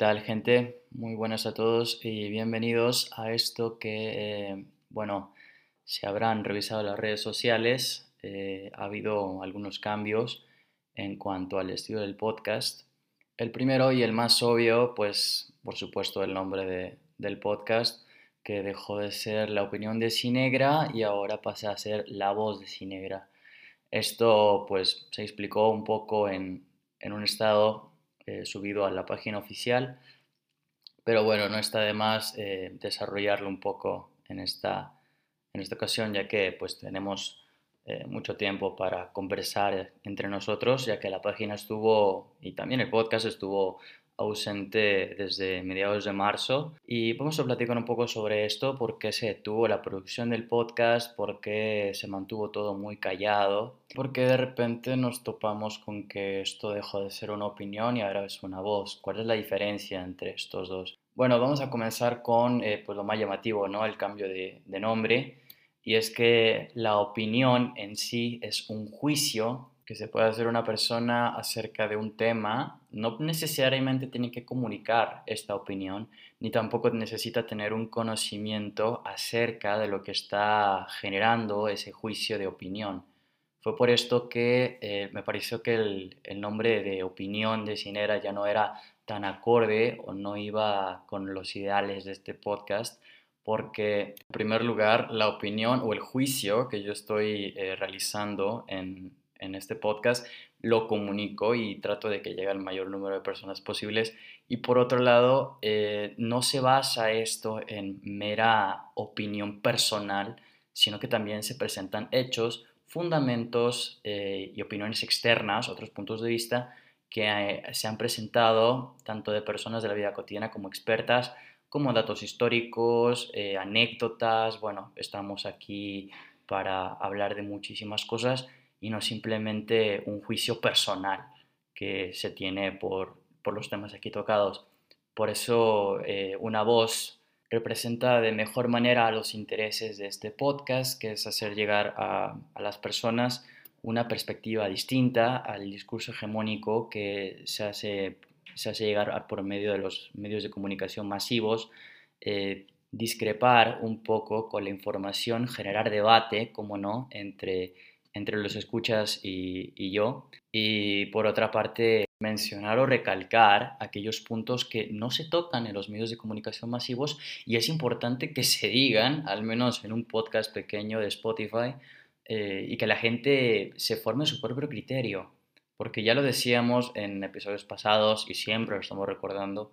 tal, gente? Muy buenas a todos y bienvenidos a esto que, eh, bueno, se habrán revisado las redes sociales. Eh, ha habido algunos cambios en cuanto al estilo del podcast. El primero y el más obvio, pues, por supuesto, el nombre del podcast, que dejó de ser la opinión de Cinegra y ahora pasa a ser la voz de Cinegra. Esto, pues, se explicó un poco en, en un estado eh, subido a la página oficial. Pero bueno, no está de más eh, desarrollarlo un poco en esta, en esta ocasión, ya que pues tenemos eh, mucho tiempo para conversar entre nosotros, ya que la página estuvo y también el podcast estuvo ausente desde mediados de marzo y vamos a platicar un poco sobre esto, por qué se detuvo la producción del podcast, por qué se mantuvo todo muy callado, porque de repente nos topamos con que esto dejó de ser una opinión y ahora es una voz. ¿Cuál es la diferencia entre estos dos? Bueno, vamos a comenzar con eh, pues lo más llamativo, ¿no? El cambio de, de nombre. Y es que la opinión en sí es un juicio que se puede hacer una persona acerca de un tema, no necesariamente tiene que comunicar esta opinión, ni tampoco necesita tener un conocimiento acerca de lo que está generando ese juicio de opinión. Fue por esto que eh, me pareció que el, el, nombre de opinión de Cinera ya no era tan acorde o no iba con los ideales de este podcast, porque en primer lugar la opinión o el juicio que yo estoy eh, realizando en, en este podcast, lo comunico y trato de que llegue al mayor número de personas posibles. Y por otro lado, eh, no se basa esto en mera opinión personal, sino que también se presentan hechos, fundamentos eh, y opiniones externas, otros puntos de vista que eh, se han presentado tanto de personas de la vida cotidiana como expertas, como datos históricos, anécdotas. Bueno, estamos aquí para hablar de muchísimas cosas y no simplemente un juicio personal que se tiene por, por los temas aquí tocados. Por eso eh, una voz representa de mejor manera los intereses de este podcast, que es hacer llegar a, a las personas una perspectiva distinta al discurso hegemónico que se hace, se hace llegar por medio de los medios de comunicación masivos, eh, discrepar un poco con la información, generar debate, como no, entre entre los escuchas y, yo. Y por otra parte, mencionar o recalcar aquellos puntos que no se tocan en los medios de comunicación masivos y es importante que se digan, al menos en un podcast pequeño de Spotify, eh, y que la gente se forme su propio criterio. Porque ya lo decíamos en episodios pasados y siempre lo estamos recordando,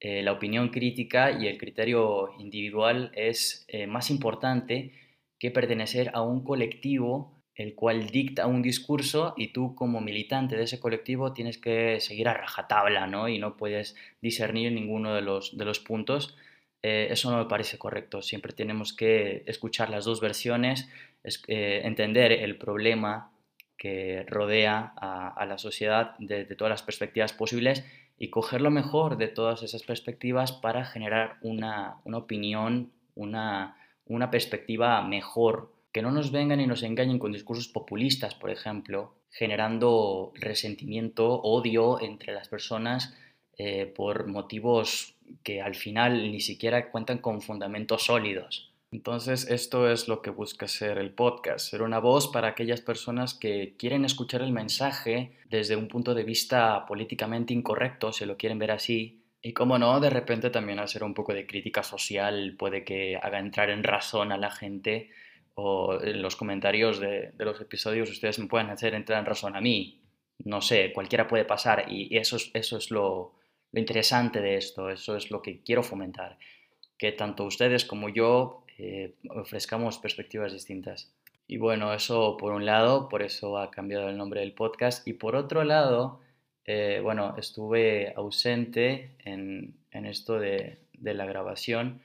eh, la opinión crítica y el criterio individual es eh, más importante que pertenecer a un colectivo el cual dicta un discurso y tú como militante de ese colectivo tienes que seguir a rajatabla, ¿no? Y no puedes discernir ninguno de los, de los puntos. Eh, eso no me parece correcto. Siempre tenemos que escuchar las dos versiones, eh, entender el problema que rodea a, la sociedad de, todas las perspectivas posibles y coger lo mejor de todas esas perspectivas para generar una, una opinión, una, una perspectiva mejor que no nos vengan y nos engañen con discursos populistas, por ejemplo, generando resentimiento, odio entre las personas eh, por motivos que al final ni siquiera cuentan con fundamentos sólidos. Entonces, esto es lo que busca ser el podcast, ser una voz para aquellas personas que quieren escuchar el mensaje desde un punto de vista políticamente incorrecto, se lo quieren ver así. Y como no, de repente también hacer un poco de crítica social puede que haga entrar en razón a la gente o en los comentarios de, los episodios ustedes me pueden hacer entrar en razón a mí. No sé, cualquiera puede pasar y eso es, eso es lo, interesante de esto, eso es lo que quiero fomentar, que tanto ustedes como yo eh, ofrezcamos perspectivas distintas. Y bueno, eso por un lado, por eso ha cambiado el nombre del podcast. Y por otro lado, eh, bueno, estuve ausente en, esto de, de la grabación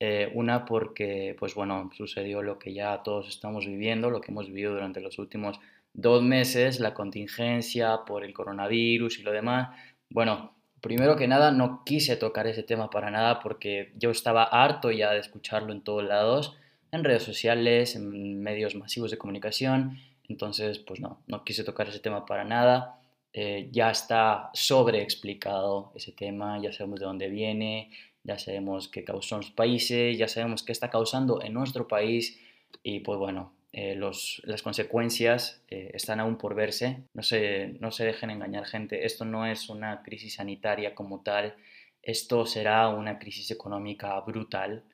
eh, una porque, pues bueno, sucedió lo que ya todos estamos viviendo, lo que hemos vivido durante los últimos dos meses, la contingencia por el coronavirus y lo demás. Bueno, primero que nada, no quise tocar ese tema para nada porque yo estaba harto ya de escucharlo en todos lados, en redes sociales, en medios masivos de comunicación. Entonces, pues no, no quise tocar ese tema para nada. eh, ya está sobreexplicado ese tema, ya sabemos de dónde viene, ya sabemos qué causó en los países, ya sabemos qué está causando en nuestro país y pues bueno, eh, los, las consecuencias eh, están aún por verse. No se, no se dejen engañar gente, esto no es una crisis sanitaria como tal, esto será una crisis económica brutal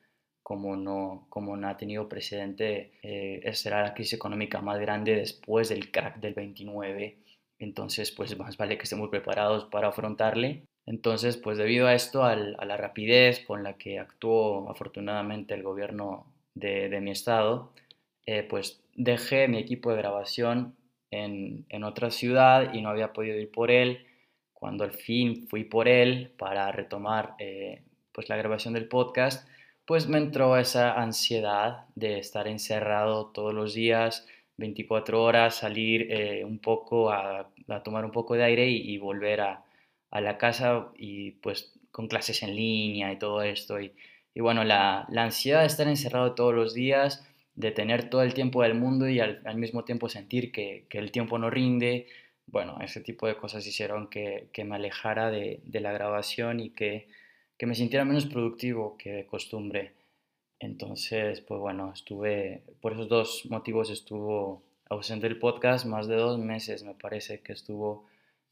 como no, como no ha tenido precedente, eh, será la crisis económica más grande después del crack del 29. Entonces, pues más vale que estemos preparados para afrontarle. Entonces, pues debido a esto, a la rapidez con la que actuó afortunadamente el gobierno de, mi estado, eh, pues dejé mi equipo de grabación en, otra ciudad y no había podido ir por él. Cuando al fin fui por él para retomar eh, pues la grabación del podcast, pues me entró esa ansiedad de estar encerrado todos los días, 24 horas, salir eh, un poco a, tomar un poco de aire y, volver a, la casa y pues con clases en línea y todo esto. Y, bueno, la, ansiedad de estar encerrado todos los días, de tener todo el tiempo del mundo y al, mismo tiempo sentir que, el tiempo no rinde, bueno, ese tipo de cosas hicieron que, me alejara de la grabación y que que me sintiera menos productivo que de costumbre. Entonces, pues bueno, estuve, por esos dos motivos estuvo ausente el podcast, más de dos meses me parece que estuvo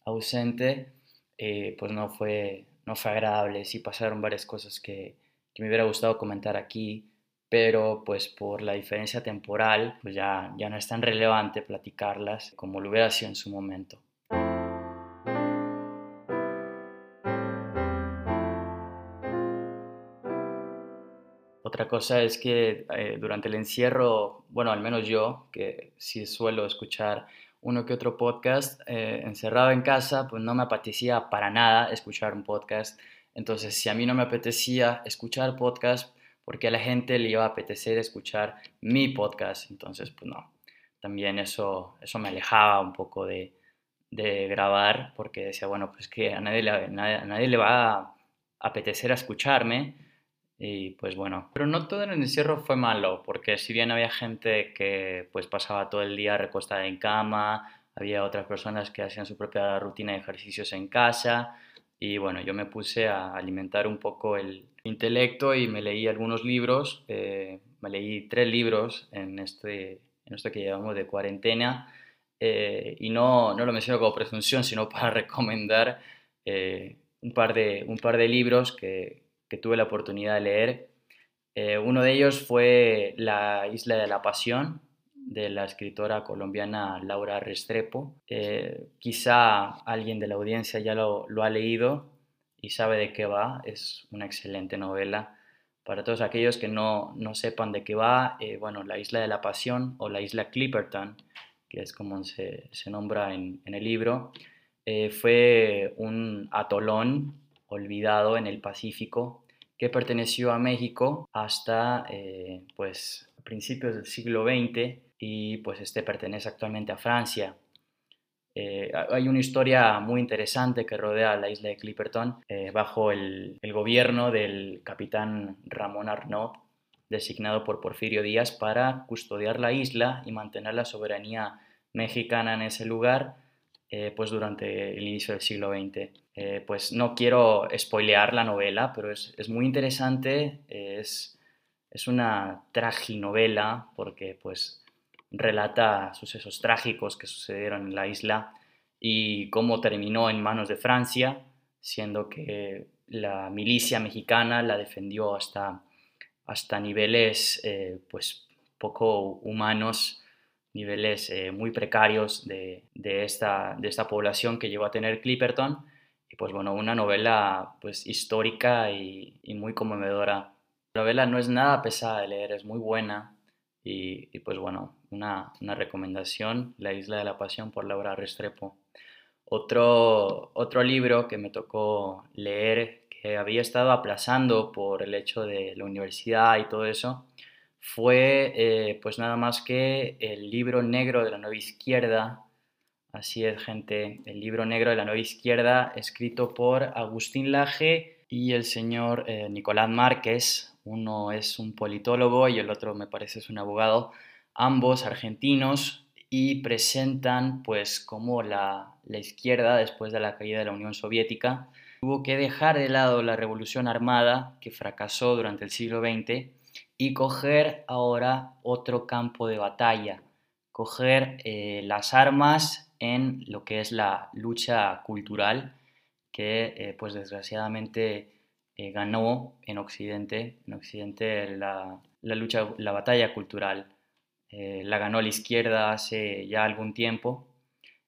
ausente, eh, pues no fue, no fue agradable, sí pasaron varias cosas que, que me hubiera gustado comentar aquí, pero pues por la diferencia temporal, pues ya, ya no es tan relevante platicarlas como lo hubiera sido en su momento. Otra cosa es que eh, durante el encierro, bueno, al menos yo, que sí suelo escuchar uno que otro podcast, eh, encerrado en casa, pues no me apetecía para nada escuchar un podcast. Entonces, si a mí no me apetecía escuchar podcast, porque a la gente le iba a apetecer escuchar mi podcast. Entonces, pues no, también eso, eso me alejaba un poco de, de grabar, porque decía, bueno, pues que a nadie le, a nadie le va a apetecer a escucharme y pues bueno, pero no todo en el encierro fue malo, porque si bien había gente que pues pasaba todo el día recostada en cama, había otras personas que hacían su propia rutina de ejercicios en casa, y bueno, yo me puse a alimentar un poco el intelecto y me leí algunos libros, eh, me leí tres libros en este, en esto que llevamos de cuarentena, eh, y no, no lo menciono como presunción, sino para recomendar eh, un, par de, un par de libros que, que tuve la oportunidad de leer. Eh, uno de ellos fue La Isla de la Pasión, de la escritora colombiana Laura Restrepo. Eh, quizá alguien de la audiencia ya lo, ha leído y sabe de qué va. Es una excelente novela. Para todos aquellos que no, sepan de qué va, eh, bueno, La Isla de la Pasión o la Isla Clipperton, que es como se, nombra en, en, el libro, fue un atolón olvidado en el Pacífico que perteneció a México hasta eh, pues, principios del siglo XX y pues este pertenece actualmente a Francia. Eh, hay una historia muy interesante que rodea la isla de Clipperton eh, bajo el, el, gobierno del capitán Ramón Arnaud, designado por Porfirio Díaz para custodiar la isla y mantener la soberanía mexicana en ese lugar pues durante el inicio del siglo XX. Eh, pues no quiero spoilear la novela, pero es, muy interesante, es, es una traginovela porque pues relata sucesos trágicos que sucedieron en la isla y cómo terminó en manos de Francia, siendo que la milicia mexicana la defendió hasta, hasta niveles eh, pues poco humanos, niveles eh, muy precarios de, esta, de esta población que llegó a tener Clipperton y pues bueno, una novela pues histórica y, muy conmovedora. La novela no es nada pesada de leer, es muy buena y, pues bueno, una, recomendación, La Isla de la Pasión por Laura Restrepo. Otro, otro libro que me tocó leer, que había estado aplazando por el hecho de la universidad y todo eso, fue eh, pues nada más que el libro negro de la nueva izquierda Así es, gente. El libro negro de la nueva izquierda, escrito por Agustín Laje y el señor eh, Nicolás Márquez. Uno es un politólogo y el otro me parece es un abogado, ambos argentinos, y presentan pues como la, la izquierda, después de la caída de la Unión Soviética, tuvo que dejar de lado la revolución armada que fracasó durante el siglo XX y coger ahora otro campo de batalla, coger eh, las armas en lo que es la lucha cultural que eh, pues desgraciadamente eh, ganó en Occidente, en Occidente la, la lucha, la batalla cultural. la ganó la izquierda hace ya algún tiempo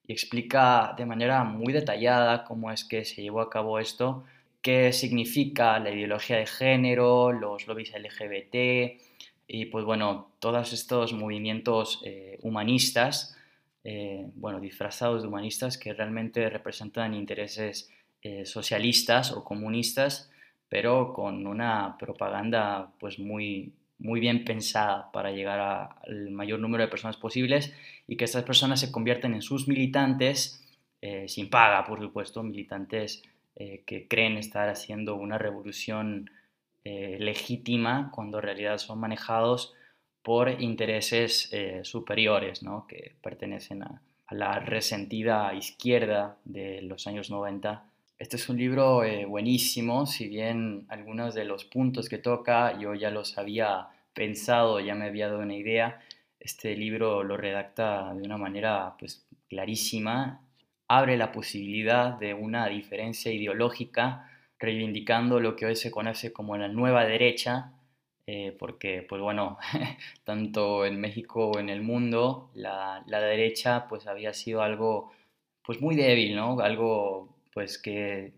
y explica de manera muy detallada cómo es que se llevó a cabo esto, qué significa la ideología de género, los lobbies LGBT y pues bueno, todos estos movimientos eh, humanistas, eh, bueno, disfrazados de humanistas que realmente representan intereses eh, socialistas o comunistas, pero con una propaganda pues muy, muy bien pensada para llegar al mayor número de personas posibles y que estas personas se convierten en sus militantes, sin paga, por supuesto, militantes eh, que creen estar haciendo una revolución eh, legítima cuando en realidad son manejados por intereses superiores, ¿no? que pertenecen a, a, la resentida izquierda de los años 90. Este es un libro buenísimo, si bien algunos de los puntos que toca yo ya los había pensado, ya me había dado una idea, este libro lo redacta de una manera pues, clarísima, abre la posibilidad de una diferencia ideológica, reivindicando lo que hoy se conoce como la nueva derecha, eh, porque, pues bueno, tanto en México o en el mundo, la, derecha pues había sido algo pues muy débil, ¿no? Algo pues que,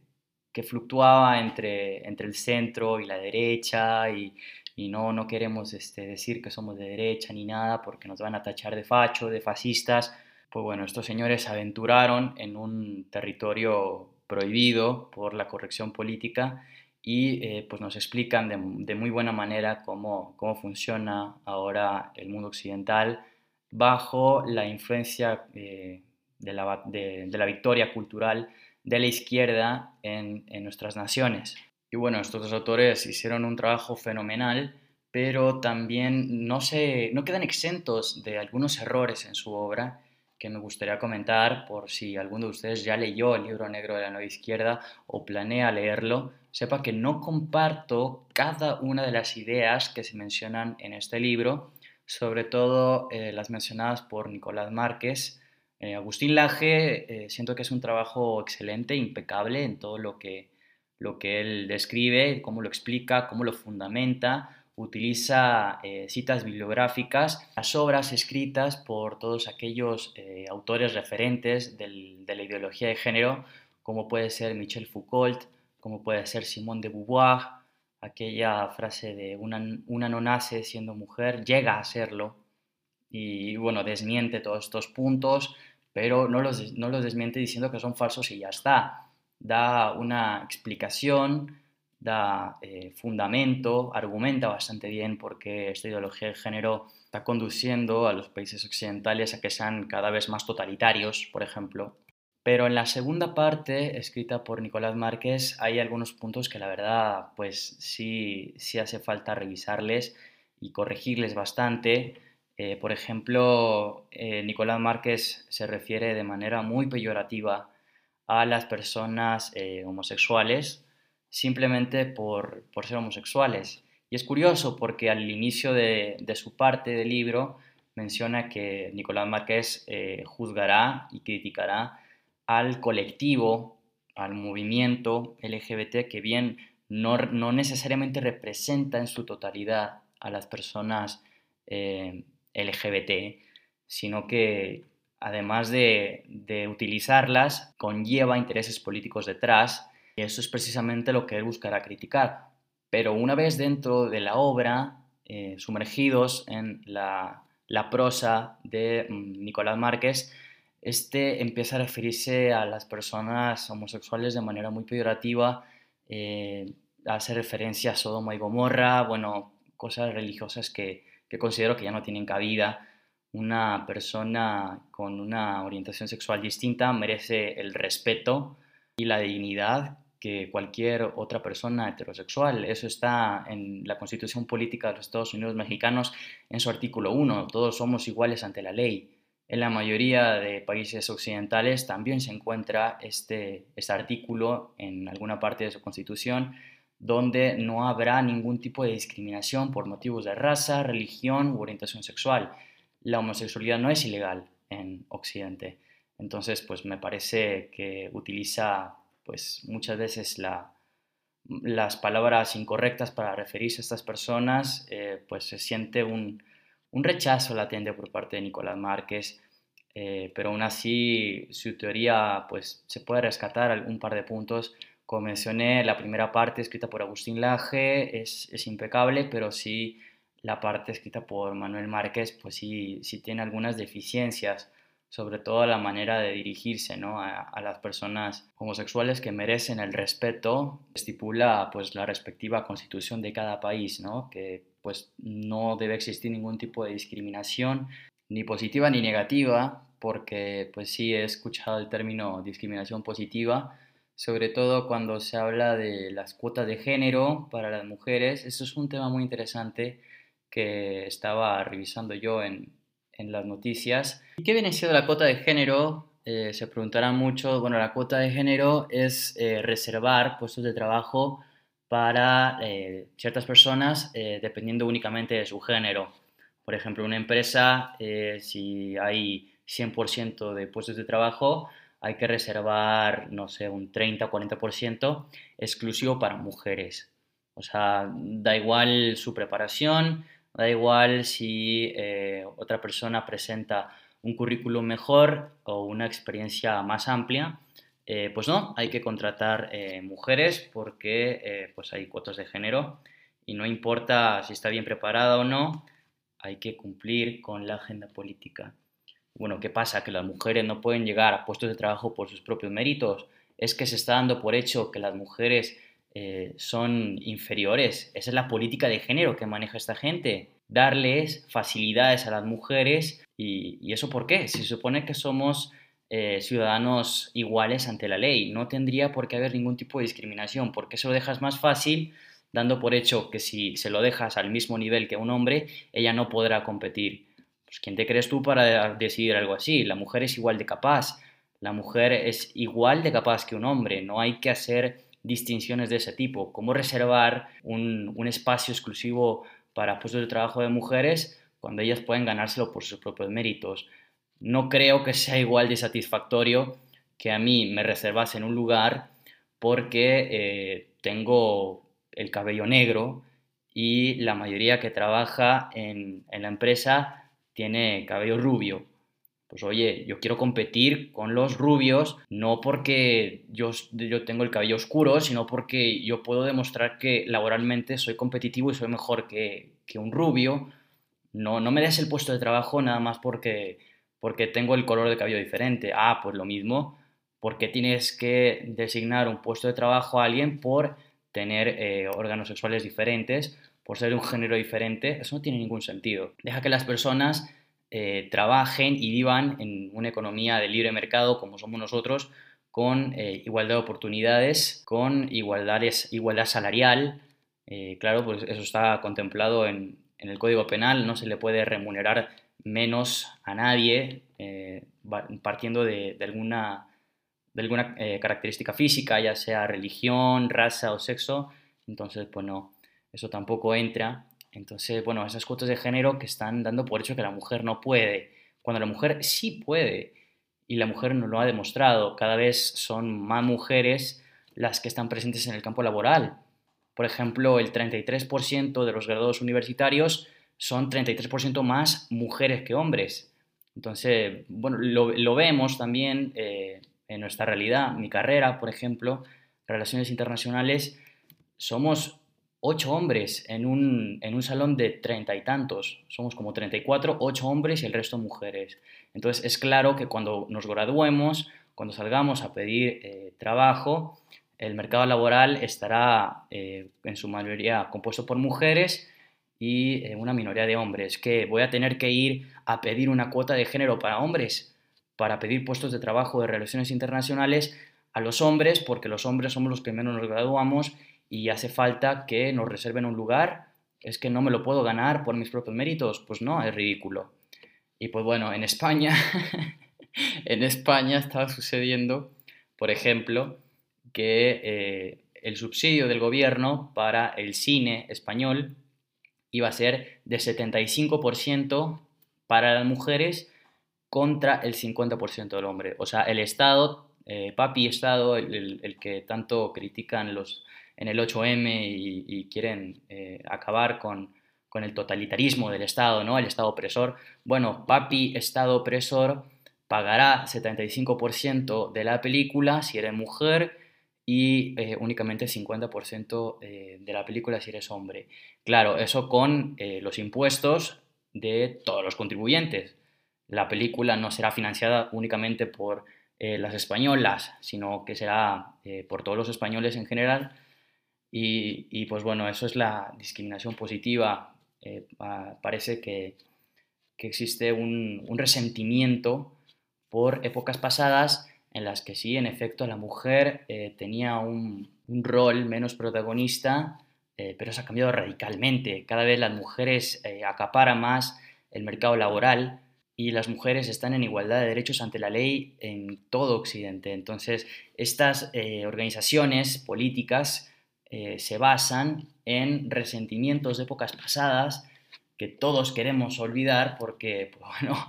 que fluctuaba entre, entre el centro y la derecha y, y no, no queremos este, decir que somos de derecha ni nada porque nos van a tachar de facho, de fascistas. Pues bueno, estos señores se aventuraron en un territorio prohibido por la corrección política y eh, pues nos explican de, muy buena manera cómo, cómo funciona ahora el mundo occidental bajo la influencia eh, de, la, de, la, victoria cultural de la izquierda en, en nuestras naciones. Y bueno, estos dos autores hicieron un trabajo fenomenal, pero también no, se, no quedan exentos de algunos errores en su obra que me gustaría comentar por si alguno de ustedes ya leyó el libro negro de la nueva izquierda o planea leerlo, sepa que no comparto cada una de las ideas que se mencionan en este libro, sobre todo eh, las mencionadas por Nicolás Márquez. Eh, Agustín Laje, eh, siento que es un trabajo excelente, impecable en todo lo que lo que él describe, cómo lo explica, cómo lo fundamenta, utiliza eh, citas bibliográficas, las obras escritas por todos aquellos eh, autores referentes de la ideología de género, como puede ser Michel Foucault, como puede ser Simone de Beauvoir, aquella frase de una, una no nace siendo mujer, llega a serlo, y bueno, desmiente todos estos puntos, pero no los, no los desmiente diciendo que son falsos y ya está. Da una explicación, da eh, fundamento, argumenta bastante bien porque esta ideología de género está conduciendo a los países occidentales a que sean cada vez más totalitarios, por ejemplo. Pero en la segunda parte, escrita por Nicolás Márquez, hay algunos puntos que la verdad, pues sí, sí hace falta revisarles y corregirles bastante. Eh, por ejemplo, eh, Nicolás Márquez se refiere de manera muy peyorativa a las personas homosexuales simplemente por, ser homosexuales. Y es curioso porque al inicio de, su parte del libro menciona que Nicolás Márquez eh, juzgará y criticará al colectivo, al movimiento LGBT, que bien no, necesariamente representa en su totalidad a las personas eh, LGBT, sino que además de, utilizarlas, conlleva intereses políticos detrás, y eso es precisamente lo que él buscará criticar. Pero una vez dentro de la obra, eh, sumergidos en la, prosa de mm, Nicolás Márquez, este empieza a referirse a las personas homosexuales de manera muy peyorativa, eh, hace referencia a Sodoma y Gomorra, bueno, cosas religiosas que, que considero que ya no tienen cabida una persona con una orientación sexual distinta merece el respeto y la dignidad cualquier otra persona heterosexual. Eso está en la Constitución Política de los Estados Unidos Mexicanos en su artículo 1. Todos somos iguales ante la ley. En la mayoría de países occidentales también se encuentra este, este artículo en alguna parte de su constitución donde no habrá ningún tipo de discriminación por motivos de raza, religión u orientación sexual. La homosexualidad no es ilegal en Occidente. Entonces, pues me parece que utiliza pues muchas veces las palabras incorrectas para referirse a estas personas, eh, pues se siente un, un rechazo latente por parte de Nicolás Márquez, eh, pero aún así su teoría pues se puede rescatar un par de puntos. Como mencioné, la primera parte escrita por Agustín Laje es, es impecable, pero sí la parte escrita por Manuel Márquez pues sí, sí tiene algunas deficiencias sobre todo la manera de dirigirse ¿no? a, las personas homosexuales que merecen el respeto, estipula pues la respectiva constitución de cada país, ¿no? que pues no debe existir ningún tipo de discriminación, ni positiva ni negativa, porque pues sí he escuchado el término discriminación positiva, sobre todo cuando se habla de las cuotas de género para las mujeres. Eso es un tema muy interesante que estaba revisando yo en, en las noticias. ¿Y qué viene siendo la cuota de género? Eh, se preguntarán mucho. Bueno, la cuota de género es eh, reservar puestos de trabajo para eh, ciertas personas dependiendo únicamente de su género. Por ejemplo, una empresa, si hay 100% de puestos de trabajo, hay que reservar, no sé, un 30 o 40% exclusivo para mujeres. O sea, da igual su preparación, Da igual si eh, otra persona presenta un currículum mejor o una experiencia más amplia, eh, pues no, hay que contratar eh, mujeres porque pues hay cuotas de género y no importa si está bien preparada o no, hay que cumplir con la agenda política. Bueno, ¿qué pasa? Que las mujeres no pueden llegar a puestos de trabajo por sus propios méritos. Es que se está dando por hecho que las mujeres eh, son inferiores. Esa es la política de género que maneja esta gente. Darles facilidades a las mujeres. ¿Y, eso por qué? Se supone que somos eh, ciudadanos iguales ante la ley, no tendría por qué haber ningún tipo de discriminación. porque eso lo dejas más fácil? Dando por hecho que si se lo dejas al mismo nivel que un hombre, ella no podrá competir. Pues, ¿Quién te crees tú para decidir algo así? La mujer es igual de capaz. La mujer es igual de capaz que un hombre. No hay que hacer distinciones de ese tipo, cómo reservar un, espacio exclusivo para puestos de trabajo de mujeres cuando ellas pueden ganárselo por sus propios méritos. No creo que sea igual de satisfactorio que a mí me reservasen un lugar porque eh, tengo el cabello negro y la mayoría que trabaja en la empresa tiene cabello rubio pues oye, yo quiero competir con los rubios, no porque yo, yo tengo el cabello oscuro, sino porque yo puedo demostrar que laboralmente soy competitivo y soy mejor que, que un rubio. No, no me des el puesto de trabajo nada más porque, porque tengo el color de cabello diferente. Ah, pues lo mismo, porque tienes que designar un puesto de trabajo a alguien por tener eh, órganos sexuales diferentes, por ser un género diferente. Eso no tiene ningún sentido. Deja que las personas eh, trabajen y vivan en una economía de libre mercado como somos nosotros, con eh, igualdad de oportunidades, con igualdad salarial. Eh, claro, pues eso está contemplado en, el Código Penal, no se le puede remunerar menos a nadie partiendo de, alguna, de alguna característica física, ya sea religión, raza o sexo. Entonces, pues no, eso tampoco entra entonces, bueno, esas cuotas de género que están dando por hecho que la mujer no puede, cuando la mujer sí puede y la mujer no lo ha demostrado. Cada vez son más mujeres las que están presentes en el campo laboral. Por ejemplo, el 33% de los graduados universitarios son 33% más mujeres que hombres. Entonces, bueno, lo, vemos también eh, en nuestra realidad. Mi carrera, por ejemplo, relaciones internacionales, somos ocho hombres en un, salón de treinta y tantos. Somos como 34, ocho hombres y el resto mujeres. Entonces es claro que cuando nos graduemos, cuando salgamos a pedir eh, trabajo, el mercado laboral estará eh, en su mayoría compuesto por mujeres y eh, una minoría de hombres. Que voy a tener que ir a pedir una cuota de género para hombres, para pedir puestos de trabajo de relaciones internacionales a los hombres, porque los hombres somos los que menos nos graduamos y hace falta que nos reserven un lugar, es que no me lo puedo ganar por mis propios méritos, pues no, es ridículo. Y pues bueno, en España, en España estaba sucediendo, por ejemplo, que eh, el subsidio del gobierno para el cine español iba a ser de 75% para las mujeres contra el 50% del hombre. O sea, el Estado, eh, papi Estado, el, que tanto critican los, en el 8M y, quieren eh, acabar con, con, el totalitarismo del Estado, ¿no? El Estado opresor. Bueno, papi Estado opresor pagará 75% de la película si eres mujer y eh, únicamente 50% de la película si eres hombre. Claro, eso con los impuestos de todos los contribuyentes. La película no será financiada únicamente por eh, las españolas, sino que será eh, por todos los españoles en general. Y, pues bueno, eso es la discriminación positiva. Eh, parece que, existe un, resentimiento por épocas pasadas en las que sí, en efecto, la mujer tenía un, rol menos protagonista, pero se ha cambiado radicalmente. Cada vez las mujeres acaparan más el mercado laboral y las mujeres están en igualdad de derechos ante la ley en todo Occidente. Entonces, estas eh, organizaciones políticas eh, se basan en resentimientos de épocas pasadas que todos queremos olvidar porque, pues, bueno,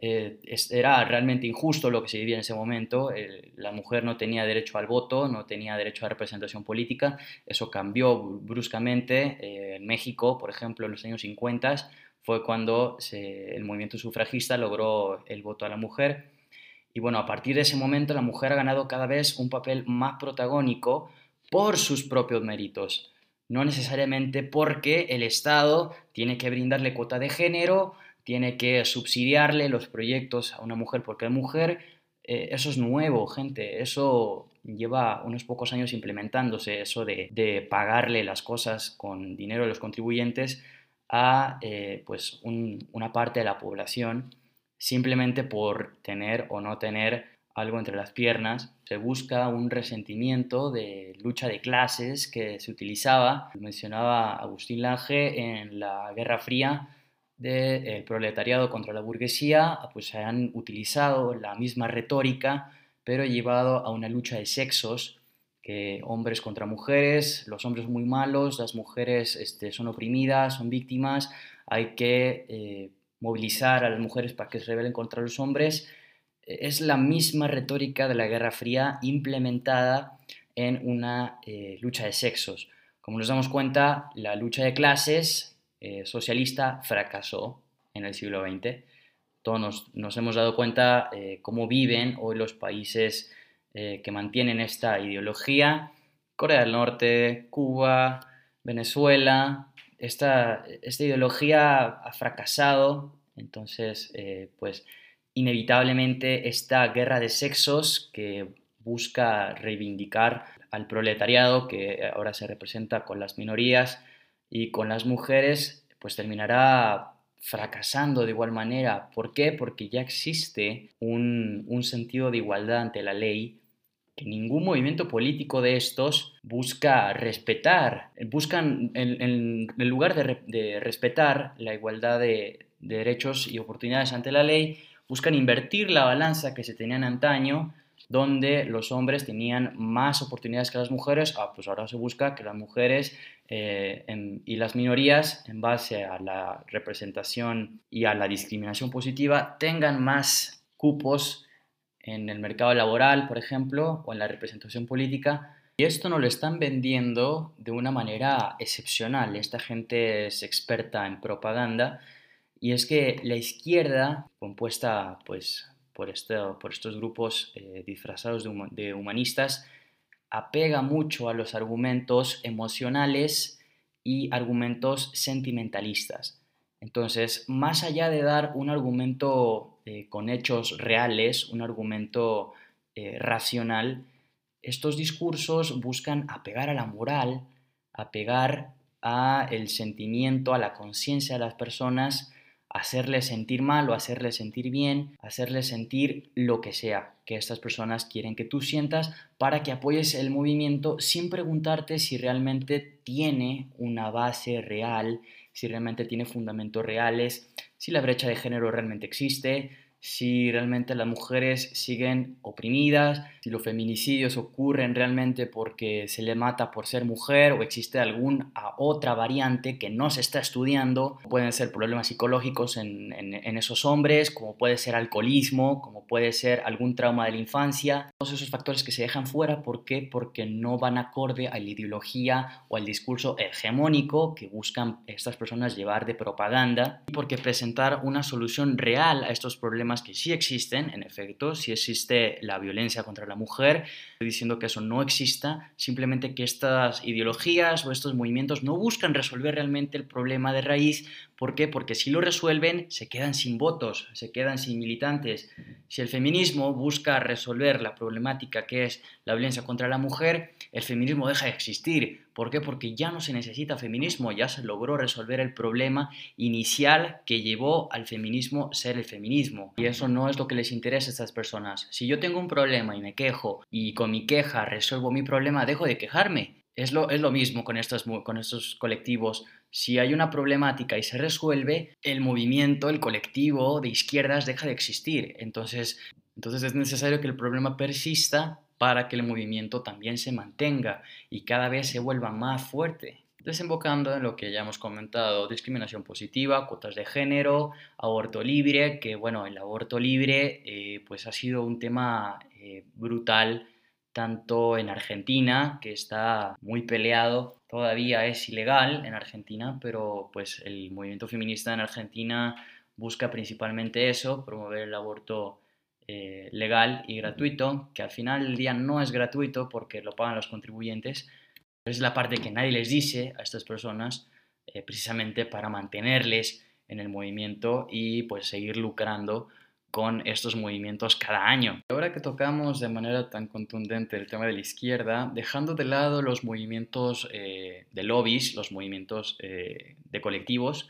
eh, era realmente injusto lo que se vivía en ese momento. la mujer no tenía derecho al voto, no tenía derecho a representación política. Eso cambió bruscamente. en México, por ejemplo, en los años 50, fue cuando el movimiento sufragista logró el voto a la mujer. Y bueno, a partir de ese momento la mujer ha ganado cada vez un papel más protagónico por sus propios méritos, no necesariamente porque el Estado tiene que brindarle cuota de género, tiene que subsidiarle los proyectos a una mujer porque es mujer. Eh, eso es nuevo, gente. Eso lleva unos pocos años implementándose, eso de, pagarle las cosas con dinero de los contribuyentes a eh, pues una parte de la población simplemente por tener o no tener algo entre las piernas. Se busca un resentimiento de lucha de clases que se utilizaba, mencionaba Agustín Lange, en la Guerra Fría del proletariado contra la burguesía, pues se han utilizado la misma retórica, pero llevado a una lucha de sexos hombres contra mujeres, los hombres muy malos, las mujeres este, son oprimidas, son víctimas, hay que eh, movilizar a las mujeres para que se rebelen contra los hombres. Es la misma retórica de la Guerra Fría implementada en una eh, lucha de sexos. Como nos damos cuenta, la lucha de clases eh, socialista fracasó en el siglo XX. Todos nos, nos hemos dado cuenta cómo viven hoy los países eh, que mantienen esta ideología, Corea del Norte, Cuba, Venezuela, esta, esta ideología ha fracasado, entonces, eh, pues inevitablemente esta guerra de sexos que busca reivindicar al proletariado, que ahora se representa con las minorías y con las mujeres, pues terminará fracasando de igual manera. ¿Por qué? Porque ya existe un, un sentido de igualdad ante la ley que ningún movimiento político de estos busca respetar, buscan en, lugar de, respetar la igualdad de, derechos y oportunidades ante la ley, buscan invertir la balanza que se tenían antaño, donde los hombres tenían más oportunidades que las mujeres, ah, pues ahora se busca que las mujeres eh, y las minorías, en base a la representación y a la discriminación positiva, tengan más cupos en el mercado laboral, por ejemplo, o en la representación política. Y esto nos lo están vendiendo de una manera excepcional. Esta gente es experta en propaganda y es que la izquierda, compuesta pues, por, por estos grupos eh, disfrazados de, humanistas, apega mucho a los argumentos emocionales y argumentos sentimentalistas. Entonces, más allá de dar un argumento eh, con hechos reales, un argumento eh, racional, estos discursos buscan apegar a la moral, apegar a el sentimiento, a la conciencia de las personas, hacerle sentir mal o hacerle sentir bien, hacerle sentir lo que sea que estas personas quieren que tú sientas para que apoyes el movimiento sin preguntarte si realmente tiene una base real, si realmente tiene fundamentos reales, si la brecha de género realmente existe, si realmente las mujeres siguen oprimidas, si los feminicidios ocurren realmente porque se le mata por ser mujer o existe alguna otra variante que no se está estudiando. Pueden ser problemas psicológicos en, esos hombres, como puede ser alcoholismo, como puede ser algún trauma de la infancia. Todos esos factores que se dejan fuera, ¿por qué? Porque no van acorde a la ideología o al discurso hegemónico que buscan estas personas llevar de propaganda porque presentar una solución real a estos problemas que sí existen, en efecto, si existe la violencia contra la mujer, estoy diciendo que eso no exista, simplemente que estas ideologías o estos movimientos no buscan resolver realmente el problema de raíz. ¿Por qué? Porque si lo resuelven, se quedan sin votos, se quedan sin militantes. Si el feminismo busca resolver la problemática que es la violencia contra la mujer, el feminismo deja de existir. ¿Por qué? Porque ya no se necesita feminismo, ya se logró resolver el problema inicial que llevó al feminismo ser el feminismo. Y eso no es lo que les interesa a estas personas. Si yo tengo un problema y me quejo y con mi queja resuelvo mi problema, dejo de quejarme. Es lo, es lo mismo con estos, con estos colectivos. Si hay una problemática y se resuelve, el movimiento, el colectivo de izquierdas deja de existir. Entonces, entonces es necesario que el problema persista para que el movimiento también se mantenga y cada vez se vuelva más fuerte. Desembocando en lo que ya hemos comentado, discriminación positiva, cuotas de género, aborto libre, que bueno, el aborto libre eh, pues ha sido un tema eh, brutal tanto en Argentina, que está muy peleado, todavía es ilegal en Argentina, pero pues el movimiento feminista en Argentina busca principalmente eso, promover el aborto eh, legal y gratuito, que al final del día no es gratuito porque lo pagan los contribuyentes, pero es la parte que nadie les dice a estas personas eh, precisamente para mantenerles en el movimiento y pues seguir lucrando con estos movimientos cada año. Ahora que tocamos de manera tan contundente el tema de la izquierda, dejando de lado los movimientos eh, de lobbies, los movimientos de colectivos,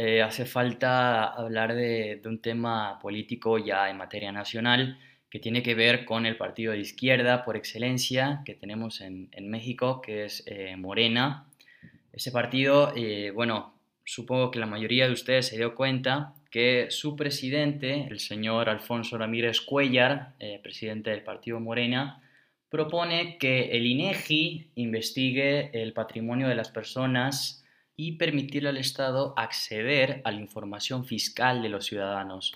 eh, hace falta hablar de, un tema político ya en materia nacional que tiene que ver con el partido de izquierda por excelencia que tenemos en, México, que es eh, Morena. Ese partido, eh, bueno, supongo que la mayoría de ustedes se dio cuenta que su presidente, el señor Alfonso Ramírez Cuellar, presidente del partido Morena, propone que el INEGI investigue el patrimonio de las personas y permitirle al Estado acceder a la información fiscal de los ciudadanos.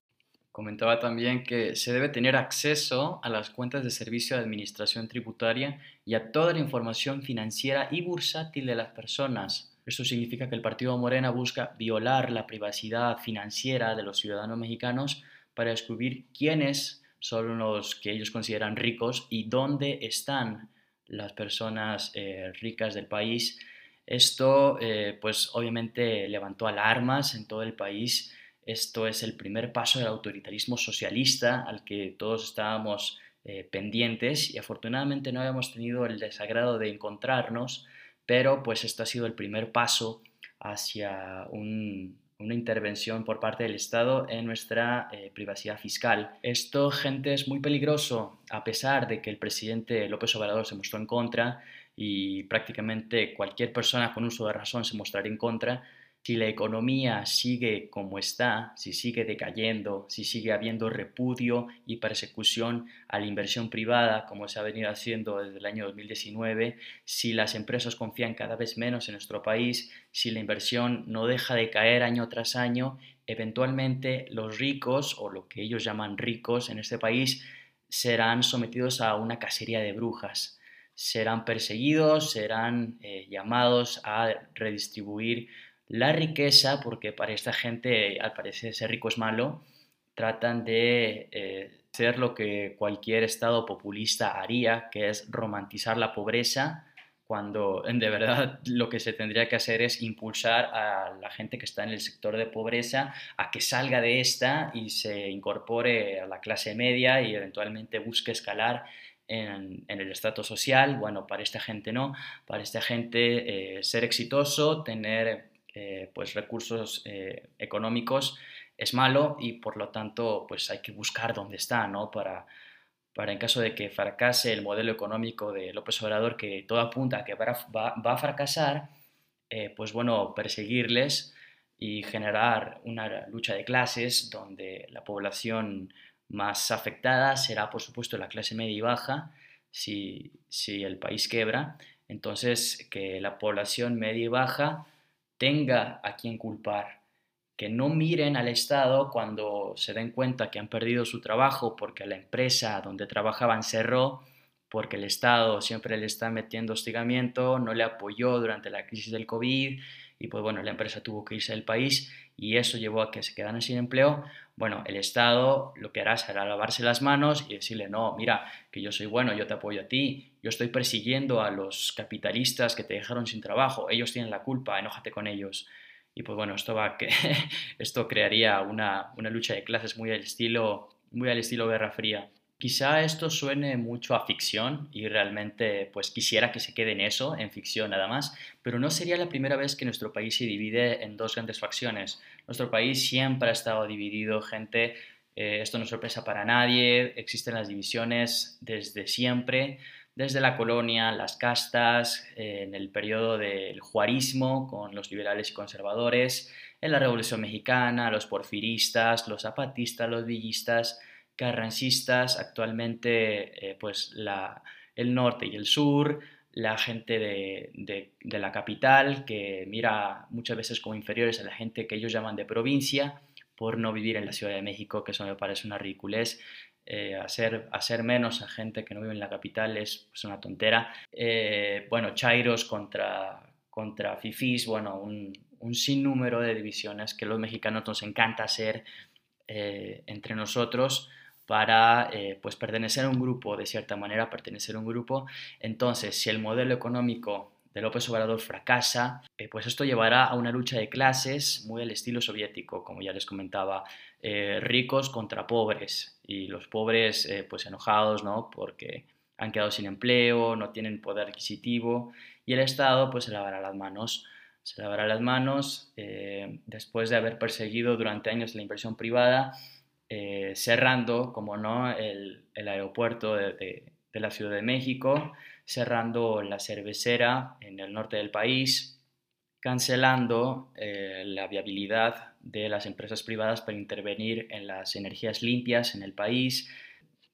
Comentaba también que se debe tener acceso a las cuentas de servicio de administración tributaria y a toda la información financiera y bursátil de las personas. Esto significa que el Partido Morena busca violar la privacidad financiera de los ciudadanos mexicanos para descubrir quiénes son los que ellos consideran ricos y dónde están las personas eh, ricas del país esto, eh, pues obviamente levantó alarmas en todo el país. Esto es el primer paso del autoritarismo socialista al que todos estábamos eh, pendientes y afortunadamente no habíamos tenido el desagrado de encontrarnos, pero pues esto ha sido el primer paso hacia una intervención por parte del Estado en nuestra eh, privacidad fiscal. Esto, gente, es muy peligroso, a pesar de que el presidente López Obrador se mostró en contra, y prácticamente cualquier persona con uso de razón se mostrará en contra, si la economía sigue como está, si sigue decayendo, si sigue habiendo repudio y persecución a la inversión privada, como se ha venido haciendo desde el año 2019, si las empresas confían cada vez menos en nuestro país, si la inversión no deja de caer año tras año, eventualmente los ricos, o lo que ellos llaman ricos en este país, serán sometidos a una cacería de brujas. Serán perseguidos, serán eh, llamados a redistribuir la riqueza, porque para esta gente al parecer ser rico es malo, tratan de eh, hacer lo que cualquier Estado populista haría, que es romantizar la pobreza, cuando de verdad lo que se tendría que hacer es impulsar a la gente que está en el sector de pobreza a que salga de esta y se incorpore a la clase media y eventualmente busque escalar en, el estrato social, bueno, para esta gente no, para esta gente eh, ser exitoso, tener eh, pues recursos económicos es malo y por lo tanto pues hay que buscar dónde está, ¿no? Para, para en caso de que fracase el modelo económico de López Obrador, que todo apunta a que va, va, a fracasar, pues bueno, perseguirles y generar una lucha de clases donde la población más afectada será, por supuesto, la clase media y baja si, si el país quebra. Entonces, que la población media y baja tenga a quien culpar, que no miren al Estado cuando se den cuenta que han perdido su trabajo porque la empresa donde trabajaban cerró, porque el Estado siempre le está metiendo hostigamiento, no le apoyó durante la crisis del COVID y pues bueno, la empresa tuvo que irse del país y eso llevó a que se quedaran sin empleo, bueno, el Estado lo que hará será lavarse las manos y decirle, no, mira, que yo soy bueno, yo te apoyo a ti, yo estoy persiguiendo a los capitalistas que te dejaron sin trabajo, ellos tienen la culpa, enójate con ellos. Y pues bueno, esto, va que, esto crearía una, una lucha de clases muy al estilo, muy al estilo Guerra Fría. Quizá esto suene mucho a ficción y realmente pues quisiera que se quede en eso, en ficción nada más, pero no sería la primera vez que nuestro país se divide en dos grandes facciones. Nuestro país siempre ha estado dividido, gente, eh, esto no es sorpresa para nadie, existen las divisiones desde siempre, desde la colonia, las castas, eh, en el periodo del juarismo con los liberales y conservadores, en la Revolución Mexicana, los porfiristas, los zapatistas, los villistas, carrancistas, actualmente eh, pues el norte y el sur, la gente de, la capital que mira muchas veces como inferiores a la gente que ellos llaman de provincia por no vivir en la Ciudad de México, que eso me parece una ridiculez. Eh, hacer, hacer, menos a gente que no vive en la capital es pues, una tontera. Eh, bueno, Chairos contra, contra Fifis, bueno, un, un sinnúmero de divisiones que los mexicanos nos encanta hacer entre nosotros para eh, pues pertenecer a un grupo, de cierta manera, pertenecer a un grupo. Entonces, si el modelo económico de López Obrador fracasa, eh, pues esto llevará a una lucha de clases muy al estilo soviético, como ya les comentaba, eh, ricos contra pobres y los pobres pues enojados, ¿no? Porque han quedado sin empleo, no tienen poder adquisitivo y el Estado pues se lavará las manos. Se lavará las manos después de haber perseguido durante años la inversión privada eh, cerrando, como no, el, aeropuerto de, la Ciudad de México, cerrando la cervecera en el norte del país, cancelando eh, la viabilidad de las empresas privadas para intervenir en las energías limpias en el país,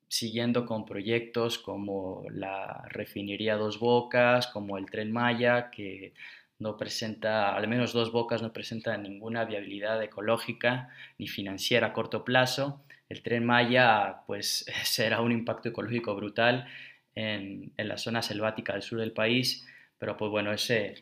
siguiendo con proyectos como la refinería Dos Bocas, como el tren Maya, que no presenta, al menos dos bocas no presenta ninguna viabilidad ecológica ni financiera a corto plazo. El tren Maya pues será un impacto ecológico brutal en, la zona selvática del sur del país, pero pues bueno, ese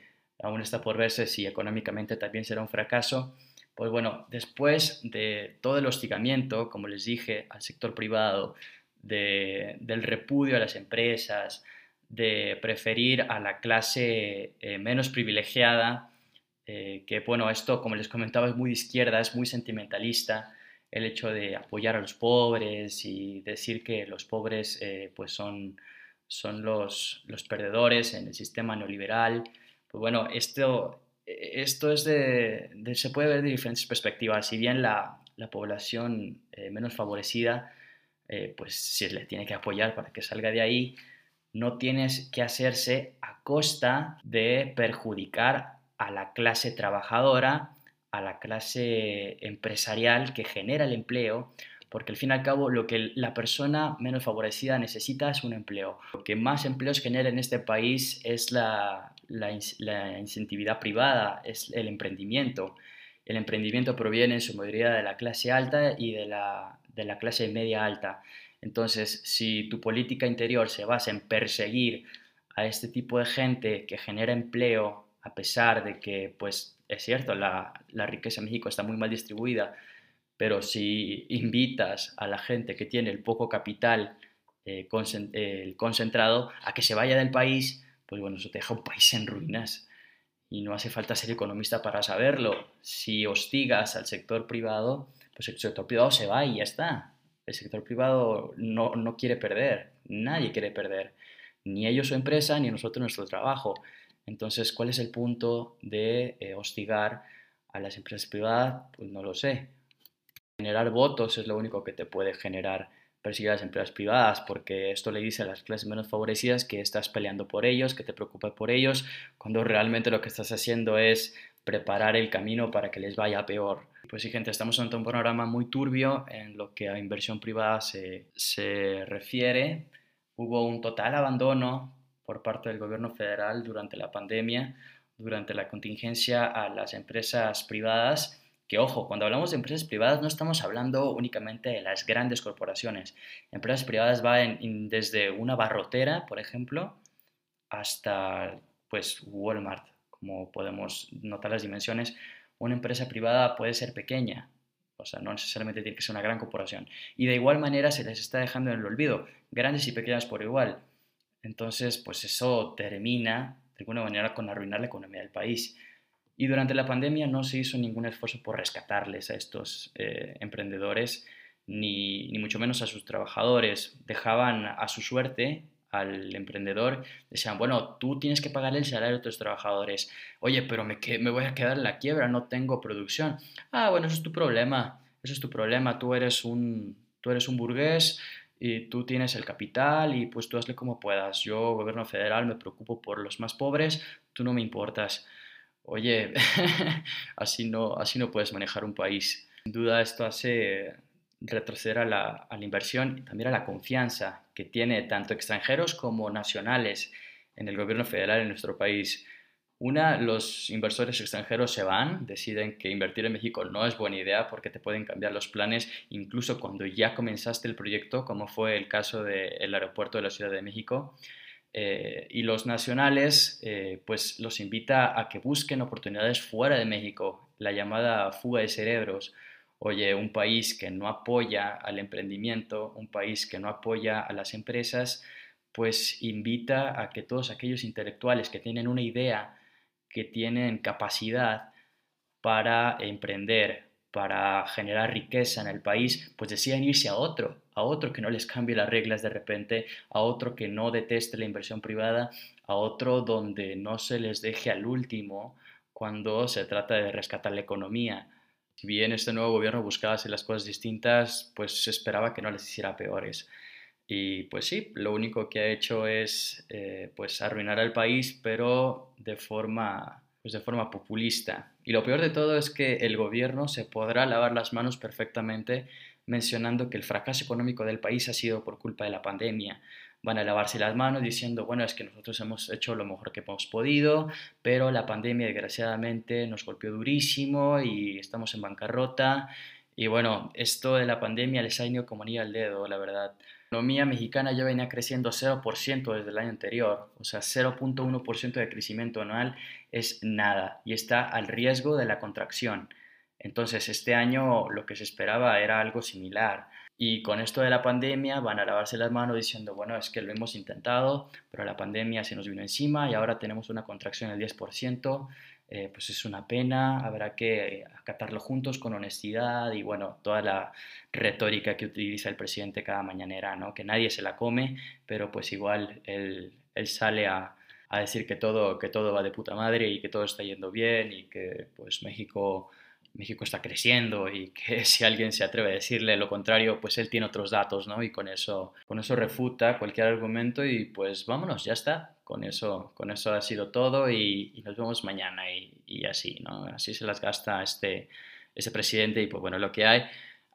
aún está por verse si económicamente también será un fracaso. Pues bueno, después de todo el hostigamiento, como les dije, al sector privado, del repudio a las empresas, de preferir a la clase eh, menos privilegiada, eh, que bueno, esto como les comentaba es muy de izquierda, es muy sentimentalista, el hecho de apoyar a los pobres y decir que los pobres eh, pues son, son los, los, perdedores en el sistema neoliberal. Pues bueno, esto, esto es de, se puede ver de diferentes perspectivas. Si bien la, la población menos favorecida, pues se le tiene que apoyar para que salga de ahí, no tienes que hacerse a costa de perjudicar a la clase trabajadora, a la clase empresarial que genera el empleo, porque al fin y al cabo lo que la persona menos favorecida necesita es un empleo. Lo que más empleos genera en este país es la, la incentividad privada, es el emprendimiento. El emprendimiento proviene en su mayoría de la clase alta y de la, de la clase media alta. Entonces, si tu política interior se basa en perseguir a este tipo de gente que genera empleo, a pesar de que, pues, es cierto, la, riqueza en México está muy mal distribuida, pero si invitas a la gente que tiene el poco capital eh, concentrado a que se vaya del país, pues bueno, eso te deja un país en ruinas. Y no hace falta ser economista para saberlo. Si hostigas al sector privado, pues el sector privado se va y ya está el sector privado no, quiere perder, nadie quiere perder, ni ellos su empresa, ni nosotros nuestro trabajo. Entonces, ¿cuál es el punto de eh, hostigar a las empresas privadas? Pues no lo sé. Generar votos es lo único que te puede generar perseguir a las empresas privadas, porque esto le dice a las clases menos favorecidas que estás peleando por ellos, que te preocupas por ellos, cuando realmente lo que estás haciendo es preparar el camino para que les vaya peor. Pues sí, gente, estamos ante un panorama muy turbio en lo que a inversión privada se, se refiere. Hubo un total abandono por parte del gobierno federal durante la pandemia, durante la contingencia a las empresas privadas que ojo, cuando hablamos de empresas privadas no estamos hablando únicamente de las grandes corporaciones. Empresas privadas van desde una barrotera, por ejemplo, hasta pues Walmart, como podemos notar las dimensiones. Una empresa privada puede ser pequeña, o sea, no necesariamente tiene que ser una gran corporación. Y de igual manera se les está dejando en el olvido, grandes y pequeñas por igual. Entonces, pues eso termina de alguna manera con arruinar la economía del país. Y durante la pandemia no se hizo ningún esfuerzo por rescatarles a estos eh, emprendedores, ni, ni, mucho menos a sus trabajadores. Dejaban a su suerte al emprendedor, decían, bueno, tú tienes que pagarle el salario a tus trabajadores. Oye, pero me, me voy a quedar en la quiebra, no tengo producción. Ah, bueno, eso es tu problema, eso es tu problema, tú eres un, tú eres un burgués, y tú tienes el capital y pues tú hazle como puedas. Yo, gobierno federal, me preocupo por los más pobres, tú no me importas oye, así, no, así no puedes manejar un país. Sin duda esto hace retroceder a la, la inversión y también a la confianza que tiene tanto extranjeros como nacionales en el gobierno federal en nuestro país. Una, los inversores extranjeros se van, deciden que invertir en México no es buena idea porque te pueden cambiar los planes incluso cuando ya comenzaste el proyecto, como fue el caso del aeropuerto de la Ciudad de México. Eh, y los nacionales, eh, pues los invita a que busquen oportunidades fuera de México, la llamada fuga de cerebros. Oye, un país que no apoya al emprendimiento, un país que no apoya a las empresas, pues invita a que todos aquellos intelectuales que tienen una idea, que tienen capacidad para emprender, para generar riqueza en el país, pues deciden irse a otro, a otro que no les cambie las reglas de repente, a otro que no deteste la inversión privada, a otro donde no se les deje al último cuando se trata de rescatar la economía. Si bien este nuevo gobierno buscaba hacer las cosas distintas, pues se esperaba que no les hiciera peores. Y pues sí, lo único que ha hecho es eh, pues arruinar al país, pero de forma pues de forma populista. Y lo peor de todo es que el gobierno se podrá lavar las manos perfectamente mencionando que el fracaso económico del país ha sido por culpa de la pandemia. Van a lavarse las manos diciendo, bueno, es que nosotros hemos hecho lo mejor que hemos podido, pero la pandemia desgraciadamente nos golpeó durísimo y estamos en bancarrota. Y bueno, esto de la pandemia les ha ido como anillo al dedo, la verdad. La economía mexicana ya venía creciendo 0% desde el año anterior, o sea, 0.1% de crecimiento anual es nada y está al riesgo de la contracción. Entonces, este año lo que se esperaba era algo similar. Y con esto de la pandemia van a lavarse las manos diciendo, bueno, es que lo hemos intentado, pero la pandemia se nos vino encima y ahora tenemos una contracción del 10%. Eh, pues es una pena, habrá que acatarlo juntos con honestidad y bueno, toda la retórica que utiliza el presidente cada mañanera, ¿no? Que nadie se la come, pero pues igual él, él sale a, a, decir que todo, que todo va de puta madre y que todo está yendo bien y que pues México, México está creciendo y que si alguien se atreve a decirle lo contrario, pues él tiene otros datos, ¿no? Y con eso, con eso refuta cualquier argumento y pues vámonos, ya está, con eso, con eso ha sido todo y, nos vemos mañana y, así, ¿no? Así se las gasta este, este presidente y pues bueno, lo que hay.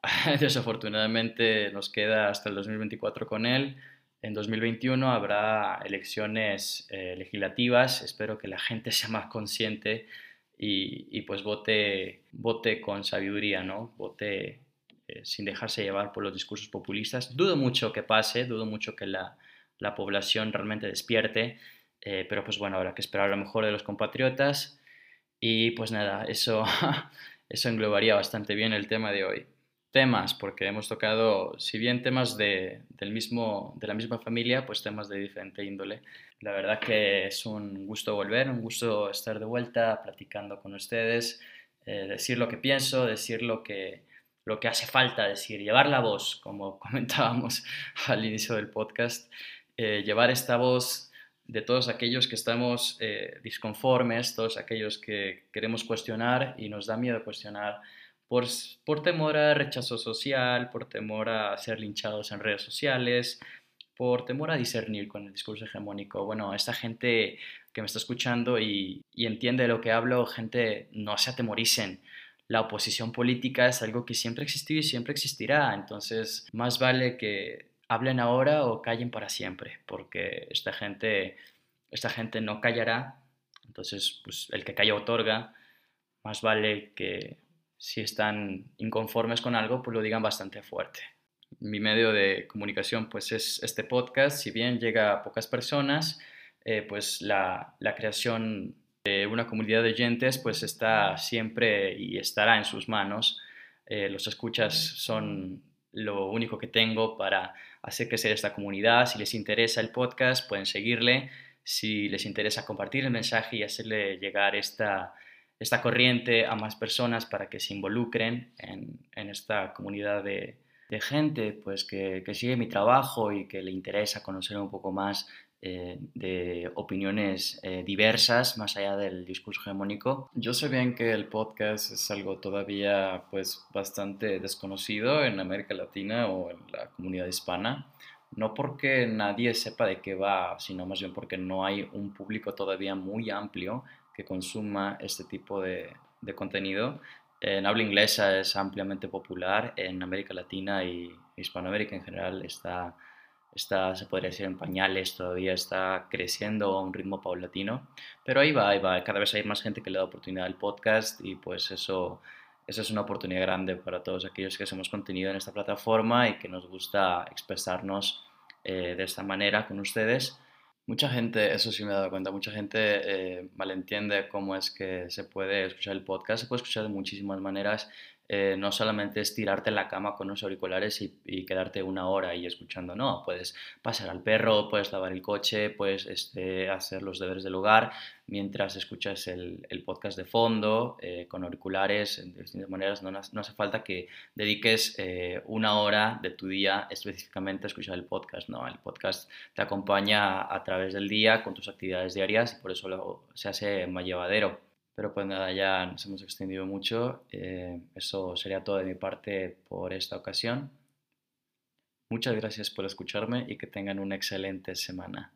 Desafortunadamente nos queda hasta el 2024 con él. En 2021 habrá elecciones eh, legislativas. Espero que la gente sea más consciente y, pues vote, vote con sabiduría, ¿no? Vote eh, sin dejarse llevar por los discursos populistas. Dudo mucho que pase, dudo mucho que la, la población realmente despierte. Eh, pero pues bueno, habrá que esperar lo mejor de los compatriotas. Y pues nada, eso, eso englobaría bastante bien el tema de hoy. Temas, porque hemos tocado, si bien temas de, del mismo, de la misma familia, pues temas de diferente índole. La verdad que es un gusto volver, un gusto estar de vuelta platicando con ustedes, eh, decir lo que pienso, decir lo que, lo que hace falta decir, llevar la voz, como comentábamos al inicio del podcast. Eh, llevar esta voz de todos aquellos que estamos eh, disconformes, todos aquellos que queremos cuestionar y nos da miedo cuestionar por, temor a rechazo social, por temor a ser linchados en redes sociales, por temor a discernir con el discurso hegemónico. Bueno, esta gente que me está escuchando y, entiende de lo que hablo, gente, no se atemoricen. La oposición política es algo que siempre ha existido y siempre existirá. Entonces, más vale que hablen ahora o callen para siempre, porque esta gente, esta gente no callará. Entonces, pues el que calla otorga. Más vale que si están inconformes con algo, pues lo digan bastante fuerte. Mi medio de comunicación, pues es este podcast. Si bien llega a pocas personas, eh, pues la, la creación de una comunidad de oyentes, pues está siempre y estará en sus manos. Eh, los escuchas son lo único que tengo para hacer crecer esta comunidad. Si les interesa el podcast, pueden seguirle. Si les interesa compartir el mensaje y hacerle llegar esta, esta corriente a más personas para que se involucren en, en esta comunidad de, gente pues que, que, sigue mi trabajo y que le interesa conocer un poco más eh, de opiniones eh, diversas más allá del discurso hegemónico. Yo sé bien que el podcast es algo todavía pues bastante desconocido en América Latina o en la comunidad hispana. No porque nadie sepa de qué va, sino más bien porque no hay un público todavía muy amplio que consuma este tipo de, de contenido. En habla inglesa es ampliamente popular, en América Latina y Hispanoamérica en general está está, se podría decir, en pañales, todavía está creciendo a un ritmo paulatino, pero ahí va, ahí va, cada vez hay más gente que le da oportunidad al podcast y pues eso, eso es una oportunidad grande para todos aquellos que hacemos contenido en esta plataforma y que nos gusta expresarnos eh, de esta manera con ustedes. Mucha gente, eso sí me he dado cuenta, mucha gente eh, malentiende cómo es que se puede escuchar el podcast, se puede escuchar de muchísimas maneras eh, no solamente es tirarte en la cama con unos auriculares y, quedarte una hora ahí escuchando, no, puedes pasar al perro, puedes lavar el coche, puedes este, hacer los deberes del hogar mientras escuchas el, podcast de fondo eh, con auriculares de distintas maneras, no, hace falta que dediques eh, una hora de tu día específicamente a escuchar el podcast, no, el podcast te acompaña a través del día con tus actividades diarias y por eso se hace más llevadero. Pero pues nada, ya nos hemos extendido mucho. Eh, eso sería todo de mi parte por esta ocasión. Muchas gracias por escucharme y que tengan una excelente semana.